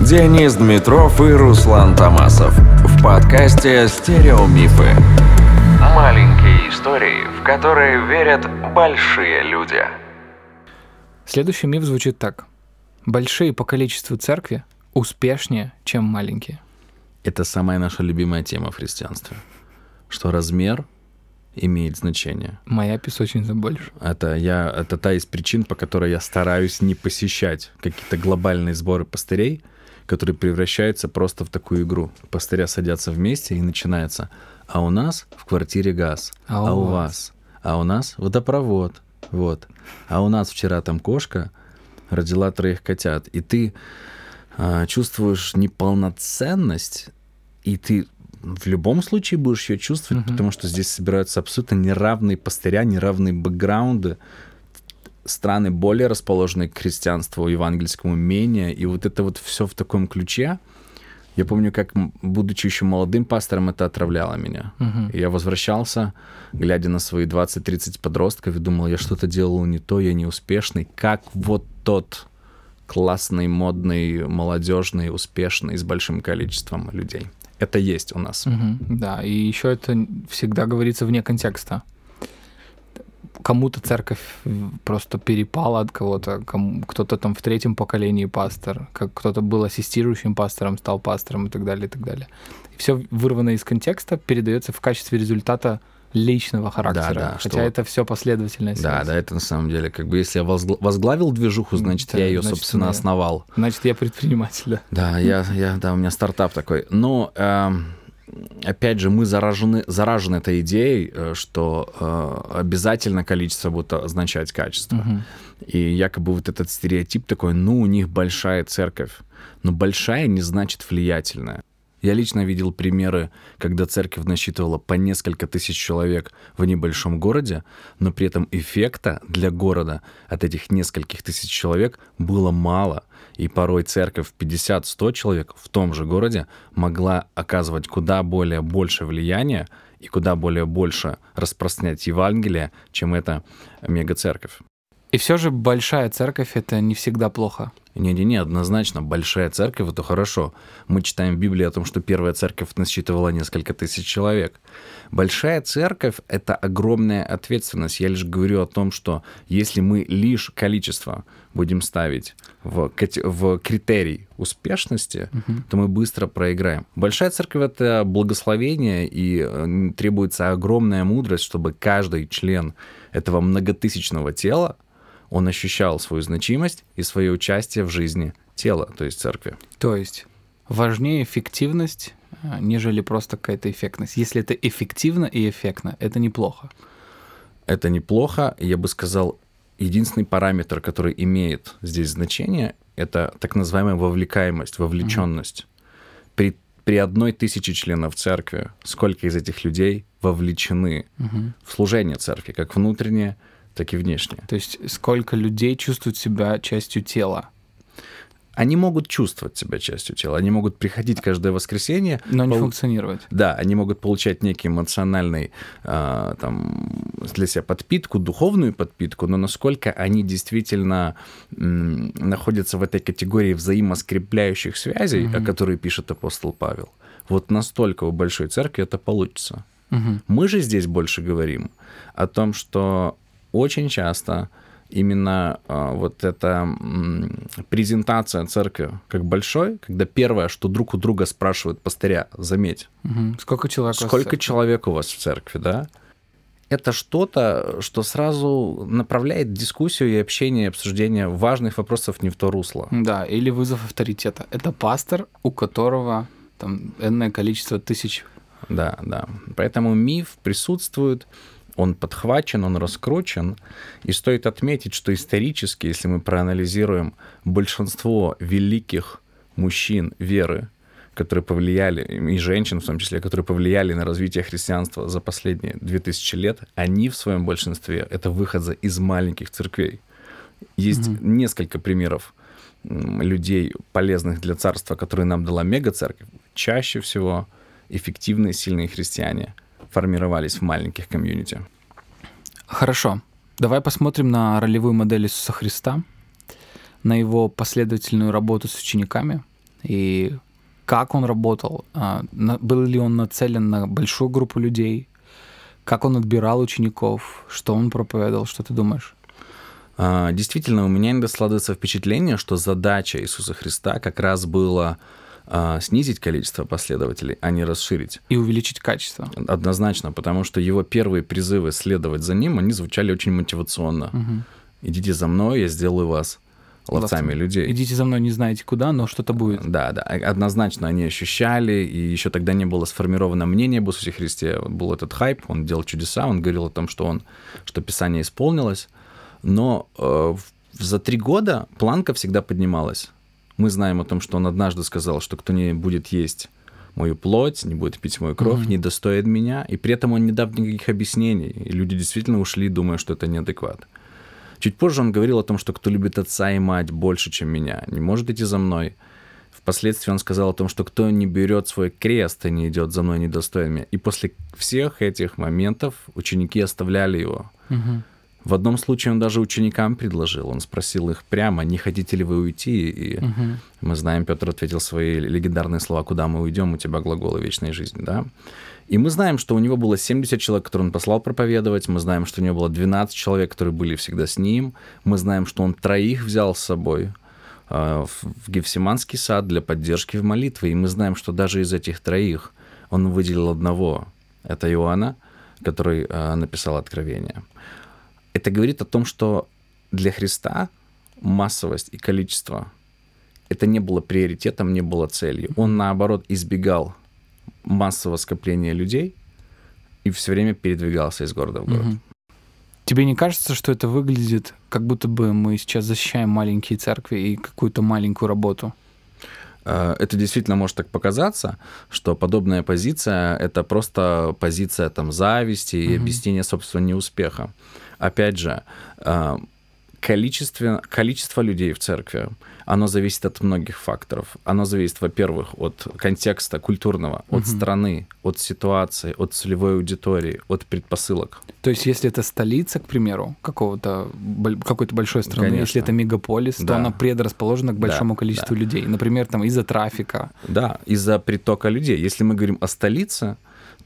Денис Дмитров и Руслан Томасов в подкасте «Стереомифы». Маленькие истории, в которые верят большие люди. Следующий миф звучит так. Большие по количеству церкви успешнее, чем маленькие. Это самая наша любимая тема в христианстве. Что размер имеет значение. Моя песочница больше. Это, я, это та из причин, по которой я стараюсь не посещать какие-то глобальные сборы пастырей, которые превращаются просто в такую игру. Пастыря садятся вместе и начинается. А у нас в квартире газ, А а, у вас?» вас, а у нас водопровод, вот. А у нас вчера там кошка родила троих котят, и ты а, чувствуешь неполноценность, и ты в любом случае будешь ее чувствовать, Мгм. потому что здесь собираются абсолютно неравные пастыря, неравные бэкграунды, страны более расположенные к христианству, евангельскому менее, и вот это вот все в таком ключе. Я помню, как, будучи еще молодым пастором, это отравляло меня. Мгм. И я возвращался, глядя на свои 20-30 подростков, и думал, я что-то делал не то, я неуспешный. Как вот тот классный, модный, молодежный, успешный, с большим количеством людей. Это есть у нас. Мгм, Да, и еще это всегда говорится вне контекста. Кому-то церковь просто перепала от кого-то, кому- кто-то там в третьем поколении пастор, как кто-то был ассистирующим пастором, стал пастором и так далее, и так далее. И все вырвано из контекста передается в качестве результата личного характера, да, хотя что- это все последовательная Да, связь. да, это на самом деле, как бы, если я возгла- возглавил движуху, значит, Да, я ее, значит, собственно, да. основал. Значит, я предприниматель, да. Да, я, я, да, у меня стартап такой. Но эм, опять же, мы заражены, заражены этой идеей, э, что э, обязательно количество будет означать качество. Мгм. И якобы вот этот стереотип такой, ну, у них большая церковь. Но большая не значит влиятельная. Я лично видел примеры, когда церковь насчитывала по несколько тысяч человек в небольшом городе, но при этом эффекта для города от этих нескольких тысяч человек было мало. И порой церковь в 50-100 человек в том же городе могла оказывать куда более больше влияния и куда более больше распространять Евангелие, чем эта мегацерковь. И все же большая церковь это не всегда плохо. Не-не-не, однозначно, большая церковь — это хорошо. Мы читаем в Библии о том, что первая церковь насчитывала несколько тысяч человек. Большая церковь — это огромная ответственность. Я лишь говорю о том, что если мы лишь количество будем ставить в, в критерий успешности, то мы быстро проиграем. Большая церковь — это благословение, и э, требуется огромная мудрость, чтобы каждый член этого многотысячного тела он ощущал свою значимость и свое участие в жизни тела, то есть церкви. То есть важнее эффективность, а, нежели просто какая-то эффектность. Если это эффективно и эффектно, это неплохо. Это неплохо. Я бы сказал, единственный параметр, который имеет здесь значение, это так называемая вовлекаемость, вовлеченность. При, при одной тысяче членов церкви, сколько из этих людей вовлечены в служение церкви, как внутреннее, так и внешнее. То есть сколько людей чувствуют себя частью тела, Они могут чувствовать себя частью тела, они могут приходить каждое воскресенье, но не пол- функционировать. Да, они могут получать некий эмоциональный а, там, для себя подпитку, духовную подпитку, но насколько они действительно м, находятся в этой категории взаимоскрепляющих связей, о которой пишет апостол Павел, вот настолько у большой церкви это получится. Мгм. Мы же здесь больше говорим о том, что очень часто именно а, вот эта м, презентация церкви как большой, когда первое, что друг у друга спрашивают пастыря, заметь, Мгм. Сколько человек? у сколько церкви? человек у вас в церкви, да? Это что-то, что сразу направляет дискуссию и общение, и обсуждение важных вопросов не в то русло. Да, или вызов авторитета. Это пастор, у которого там энное количество тысяч. Да, да. Поэтому миф присутствует, он подхвачен, он раскручен. И стоит отметить, что исторически, если мы проанализируем большинство великих мужчин веры, которые повлияли, и женщин в том числе, которые повлияли на развитие христианства за последние 2000 лет, они в своем большинстве — это выходцы из маленьких церквей. Есть несколько примеров людей, полезных для царства, которые нам дала мега-церковь. Чаще всего эффективные, сильные христиане формировались в маленьких комьюнити. Хорошо. Давай посмотрим на ролевую модель Иисуса Христа, на его последовательную работу с учениками И как он работал? А, был ли он нацелен на большую группу людей? Как он отбирал учеников? Что он проповедовал? Что ты думаешь? А, действительно, у меня иногда складывается впечатление, что задача Иисуса Христа как раз была а, снизить количество последователей, а не расширить. И увеличить качество. Однозначно, потому что его первые призывы следовать за ним, они звучали очень мотивационно. Угу. «Идите за мной, я сделаю вас ловцами людей. Идите за мной, не знаете куда, но что-то будет. Да, да, однозначно они ощущали, и еще тогда не было сформировано мнение об Иисусе Христе. Был этот хайп, он делал чудеса, он говорил о том, что, он, что Писание исполнилось. Но э, за три года планка всегда поднималась. Мы знаем о том, что он однажды сказал, что кто не будет есть мою плоть, не будет пить мою кровь, mm-hmm. не достоин меня. И при этом он не дал никаких объяснений. И люди действительно ушли, думая, что это неадекват. Чуть позже он говорил о том, что кто любит отца и мать больше, чем меня, не может идти за мной. Впоследствии он сказал о том, что кто не берет свой крест и не идет за мной, недостоин меня. И после всех этих моментов ученики оставляли его. Угу. В одном случае он даже ученикам предложил. Он спросил их прямо, не хотите ли вы уйти? И угу. мы знаем, Петр ответил свои легендарные слова, куда мы уйдем, у тебя глаголы вечной жизни, да? И мы знаем, что у него было 70 человек, которые он послал проповедовать. Мы знаем, что у него было 12 человек, которые были всегда с ним. Мы знаем, что он троих взял с собой э, в Гефсиманский сад для поддержки в молитве. И мы знаем, что даже из этих троих он выделил одного. Это Иоанна, который э, написал Откровение. Это говорит о том, что для Христа массовость и количество это не было приоритетом, не было целью. Он, наоборот, избегал массового скопления людей и все время передвигался из города в город. Угу. Тебе не кажется, что это выглядит, как будто бы мы сейчас защищаем маленькие церкви и какую-то маленькую работу? Э, это действительно может так показаться, что подобная позиция — это просто позиция там, зависти и угу. объяснения собственного неуспеха. Опять же, э, количество, количество людей в церкви, оно зависит от многих факторов. Оно зависит, во-первых, от контекста культурного, от угу. страны, от ситуации, от целевой аудитории, от предпосылок. То есть, если это столица, к примеру, какого-то какой-то большой страны, Конечно. если это мегаполис, да. то она предрасположена к большому да, количеству да. людей. Например, там из-за трафика. Да, из-за притока людей. Если мы говорим о столице,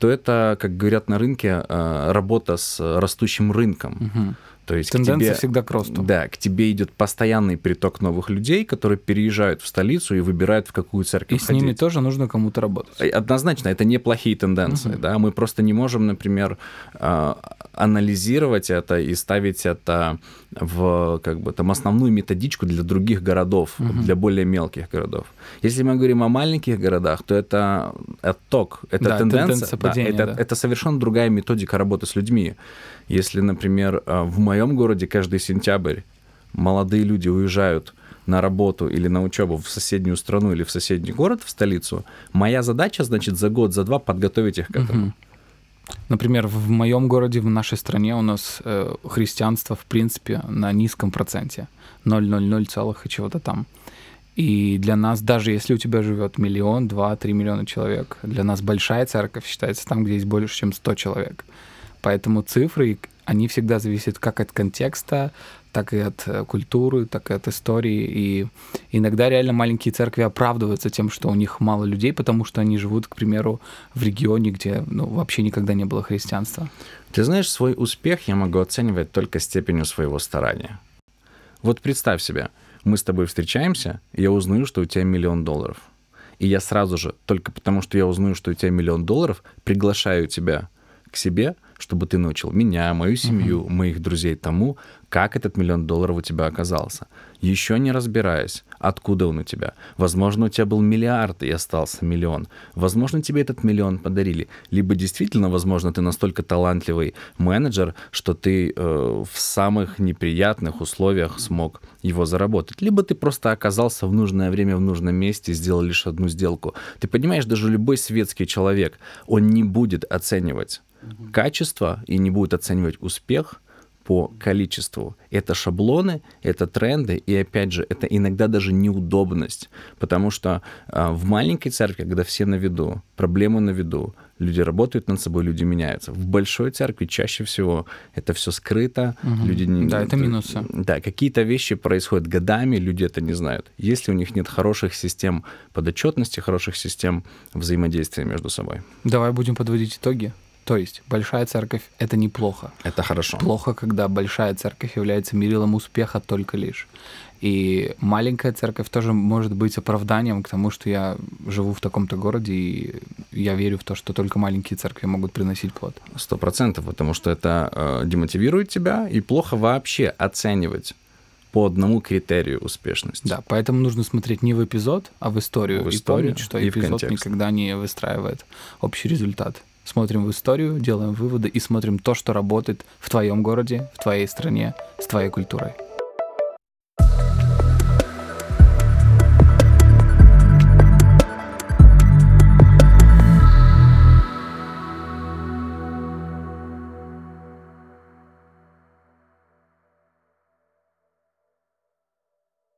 то это, как говорят на рынке, э, работа с растущим рынком. Угу. То есть Тенденция тебе, всегда к росту. Да, к тебе идет постоянный приток новых людей, которые переезжают в столицу и выбирают, в какую церковь И ходить. с ними тоже нужно кому-то работать. Однозначно, это неплохие тенденции. Угу. Да? Мы просто не можем, например, а, анализировать это и ставить это в как бы, там, основную методичку для других городов, угу. для более мелких городов. Если мы говорим о маленьких городах, то это отток, это да, тенденция, тенденция падения, да, это, да. это совершенно другая методика работы с людьми. Если, например, а, в моем городе каждый сентябрь молодые люди уезжают на работу или на учебу в соседнюю страну или в соседний город, в столицу, моя задача, значит, за год, за два подготовить их к этому. Угу. Например, в моем городе, в нашей стране у нас э, христианство, в принципе, на низком проценте. 0,00 целых и чего-то там. И для нас, даже если у тебя живет миллион, два, три миллиона человек, для нас большая церковь считается там, где есть больше, чем 100 человек. Поэтому цифры, они всегда зависят как от контекста, так и от э, культуры, так и от истории. И иногда реально маленькие церкви оправдываются тем, что у них мало людей, потому что они живут, к примеру, в регионе, где ну, вообще никогда не было христианства. Ты знаешь, свой успех я могу оценивать только степенью своего старания. Вот представь себе, мы с тобой встречаемся, и я узнаю, что у тебя миллион долларов. И я сразу же, только потому что я узнаю, что у тебя миллион долларов, приглашаю тебя к себе – чтобы ты научил меня, мою семью, угу. моих друзей тому, как этот миллион долларов у тебя оказался. Еще не разбираясь, откуда он у тебя. Возможно, у тебя был миллиард и остался миллион. Возможно, тебе этот миллион подарили. Либо действительно, возможно, ты настолько талантливый менеджер, что ты э, в самых неприятных условиях смог его заработать. Либо ты просто оказался в нужное время в нужном месте и сделал лишь одну сделку. Ты понимаешь, даже любой светский человек, он не будет оценивать качество и не будет оценивать успех по количеству. Это шаблоны, это тренды, и опять же, это иногда даже неудобность, потому что э, в маленькой церкви, когда все на виду, проблемы на виду, люди работают над собой, люди меняются. В большой церкви чаще всего это все скрыто, Мгм. люди не... Да, это минусы. Да, какие-то вещи происходят годами, люди это не знают. Если у них нет хороших систем подотчетности, хороших систем взаимодействия между собой. Давай будем подводить итоги. То есть большая церковь — это неплохо. Это хорошо. Плохо, когда большая церковь является мерилом успеха только лишь. И маленькая церковь тоже может быть оправданием к тому, что я живу в таком-то городе, и я верю в то, что только маленькие церкви могут приносить плод. Сто процентов, потому что это э, демотивирует тебя, и плохо вообще оценивать по одному критерию успешности. Да, поэтому нужно смотреть не в эпизод, а в историю. В и историю помнить, что и эпизод никогда не выстраивает общий результат. Смотрим в историю, делаем выводы и смотрим то, что работает в твоем городе, в твоей стране, с твоей культурой.